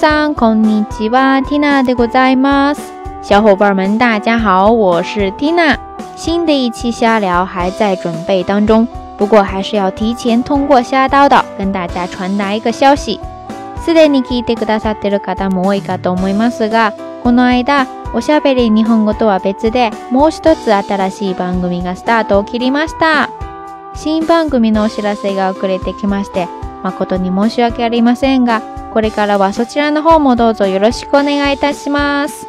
さん、こんにちは。ティナでございます。小伙伴们，大家好，我是ィナ。新的一期瞎聊还在准备当中，不过还是要提前通过瞎叨叨跟大家传达一个消息。すでに聞いてくださってる方も多いかと思いますが、この間おしゃべり日本語とは別でもう一つ新しい番組がスタートを切りました。新番組のお知らせが遅れてきまして、誠に申し訳ありませんが、これからはそちらの方もどうぞよろしくお願いいたします。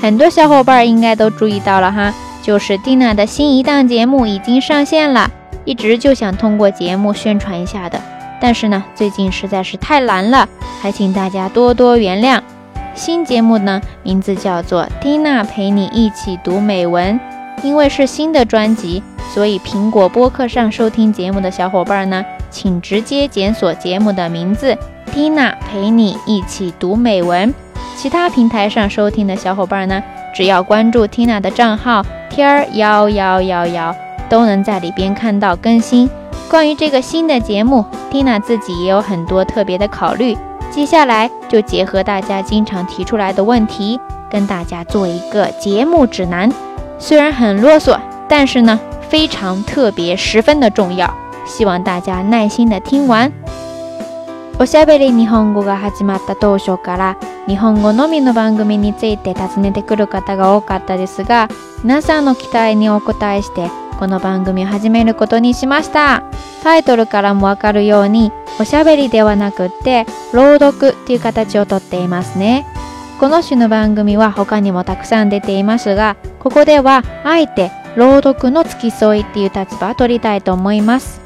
很多小伙伴应该都注意到了哈，就是蒂娜的新一档节目已经上线了，一直就想通过节目宣传一下的，但是呢，最近实在是太难了，还请大家多多原谅。新节目呢，名字叫做蒂娜陪你一起读美文，因为是新的专辑，所以苹果播客上收听节目的小伙伴呢。请直接检索节目的名字，Tina 陪你一起读美文。其他平台上收听的小伙伴呢，只要关注 Tina 的账号天儿幺幺幺幺，都能在里边看到更新。关于这个新的节目，Tina 自己也有很多特别的考虑。接下来就结合大家经常提出来的问题，跟大家做一个节目指南。虽然很啰嗦，但是呢，非常特别，十分的重要。希望大家耐心的听完。おしゃべり日本語が始まった当初から日本語のみの番組について尋ねてくる方が多かったですが皆さんの期待にお応えしてこの番組を始めることにしましたタイトルからもわかるようにおしゃべりではなくって朗読ていう形をとっていますねこの種の番組は他にもたくさん出ていますがここではあえて朗読の付き添いっていう立場を取りたいと思います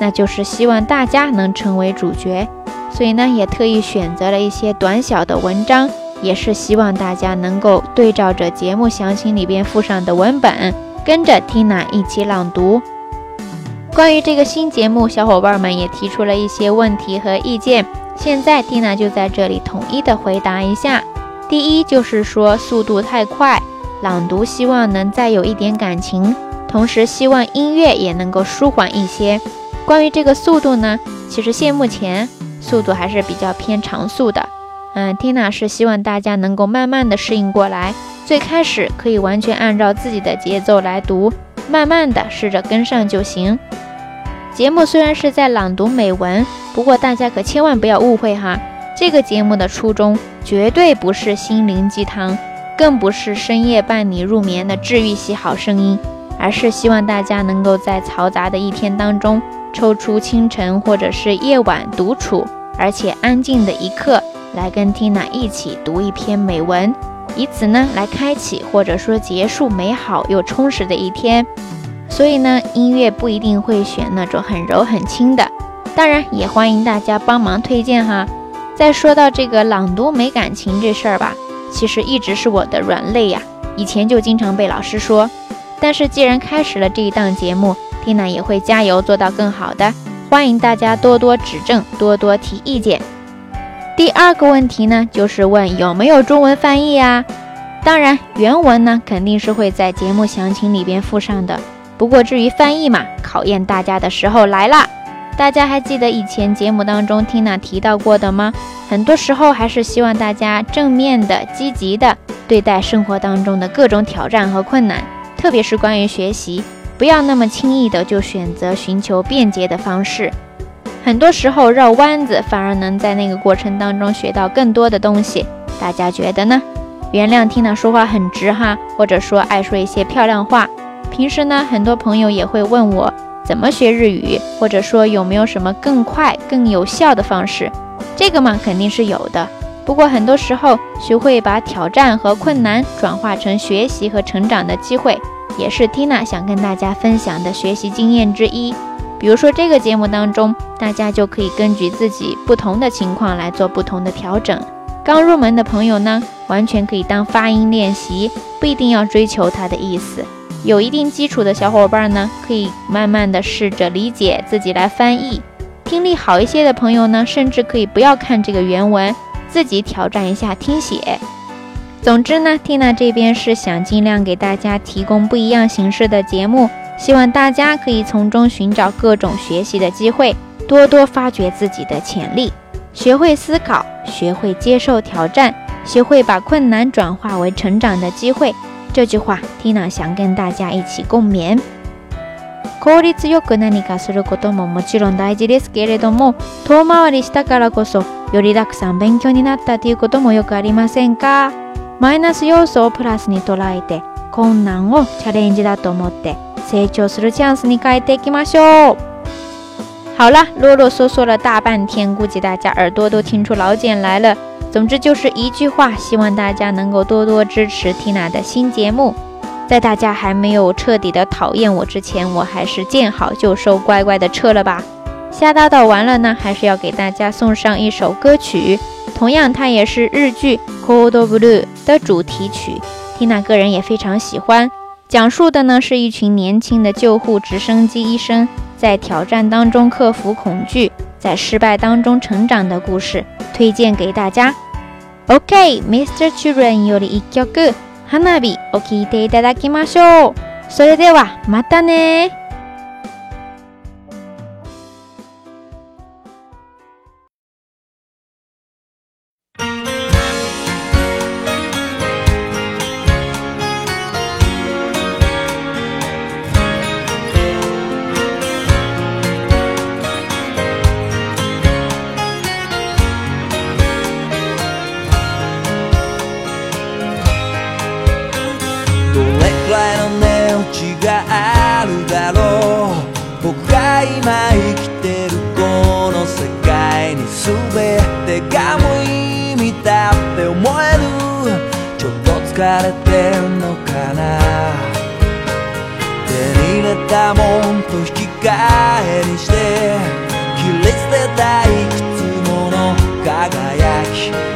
那就是希望大家能成为主角，所以呢，也特意选择了一些短小的文章，也是希望大家能够对照着节目详情里边附上的文本，跟着 Tina 一起朗读。关于这个新节目，小伙伴们也提出了一些问题和意见，现在 Tina 就在这里统一的回答一下。第一就是说速度太快，朗读希望能再有一点感情，同时希望音乐也能够舒缓一些。关于这个速度呢，其实现目前速度还是比较偏长速的。嗯，Tina 是希望大家能够慢慢的适应过来，最开始可以完全按照自己的节奏来读，慢慢的试着跟上就行。节目虽然是在朗读美文，不过大家可千万不要误会哈，这个节目的初衷绝对不是心灵鸡汤，更不是深夜伴你入眠的治愈系好声音，而是希望大家能够在嘈杂的一天当中。抽出清晨或者是夜晚独处，而且安静的一刻，来跟 Tina 一起读一篇美文，以此呢来开启或者说结束美好又充实的一天。所以呢，音乐不一定会选那种很柔很轻的，当然也欢迎大家帮忙推荐哈。再说到这个朗读没感情这事儿吧，其实一直是我的软肋呀，以前就经常被老师说。但是既然开始了这一档节目，Tina 也会加油，做到更好的。欢迎大家多多指正，多多提意见。第二个问题呢，就是问有没有中文翻译呀？当然，原文呢肯定是会在节目详情里边附上的。不过至于翻译嘛，考验大家的时候来啦。大家还记得以前节目当中 Tina 提到过的吗？很多时候还是希望大家正面的、积极的对待生活当中的各种挑战和困难，特别是关于学习。不要那么轻易的就选择寻求便捷的方式，很多时候绕弯子反而能在那个过程当中学到更多的东西。大家觉得呢？原谅听了说话很直哈，或者说爱说一些漂亮话。平时呢，很多朋友也会问我怎么学日语，或者说有没有什么更快、更有效的方式？这个嘛，肯定是有的。不过很多时候，学会把挑战和困难转化成学习和成长的机会。也是 Tina 想跟大家分享的学习经验之一。比如说这个节目当中，大家就可以根据自己不同的情况来做不同的调整。刚入门的朋友呢，完全可以当发音练习，不一定要追求它的意思。有一定基础的小伙伴呢，可以慢慢的试着理解自己来翻译。听力好一些的朋友呢，甚至可以不要看这个原文，自己挑战一下听写。总之呢，Tina 这边是想尽量给大家提供不一样形式的节目，希望大家可以从中寻找各种学习的机会，多多发掘自己的潜力，学会思考，学会接受挑战，学会把困难转化为成长的机会。这句话，Tina 想跟大家一起共勉。マイナス要素をプラスに捉えて、困難をチャレンジだと思って成長するチャンスに変えていきましょう。好了，啰啰嗦嗦了大半天，估计大家耳朵都听出老茧来了。总之就是一句话，希望大家能够多多支持 Tina 的新节目。在大家还没有彻底的讨厌我之前，我还是见好就收，乖乖的撤了吧。瞎叨叨完了呢，还是要给大家送上一首歌曲，同样它也是日剧《Code Blue》的主题曲，缇娜个人也非常喜欢。讲述的呢是一群年轻的救护直升机医生在挑战当中克服恐惧，在失败当中成长的故事，推荐给大家。OK，Mr. Children，より一曲、花火、OK ていただきましょう。それでは、またね。があるだろう僕が今生きてるこの世界に全てが無意味だって思えるちょっと疲れてんのかな手に入れたもんと引き換えにして切り捨てたいくつもの輝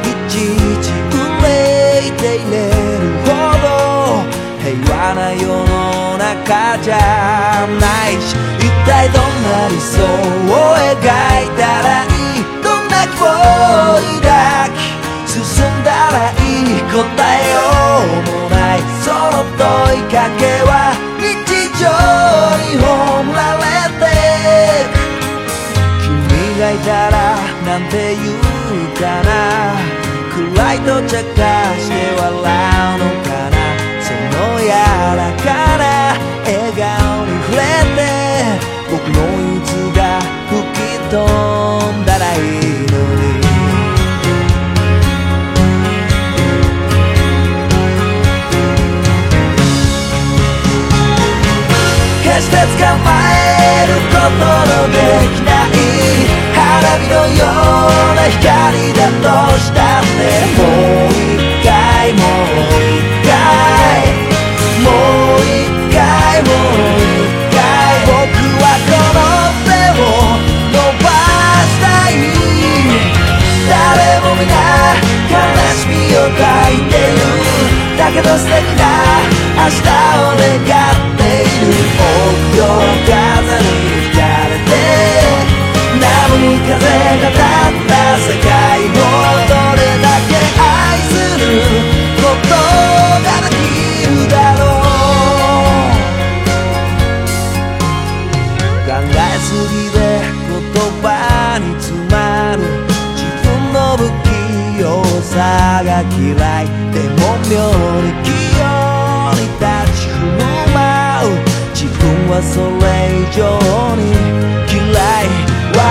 きいちいち憂いていねかじゃないし一体どんな理想を描いたらいいどんな希望抱き進んだらいい答えようもないその問いかけは日常に葬られて君がいたらなんて言うかな暗いと茶化して笑うのかな光だとしたってもう一回もう一回もう一回もう一回僕はこの手を伸ばしたい誰も皆悲しみを抱いてるだけど素敵な明日を願ってたいでも病気より立ち振る舞う自分はそれ以上に嫌い笑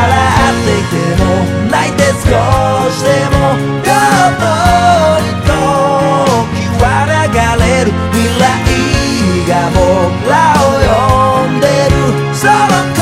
っていても泣いて少しでも平等に時は流れる未来が僕らを呼んでるその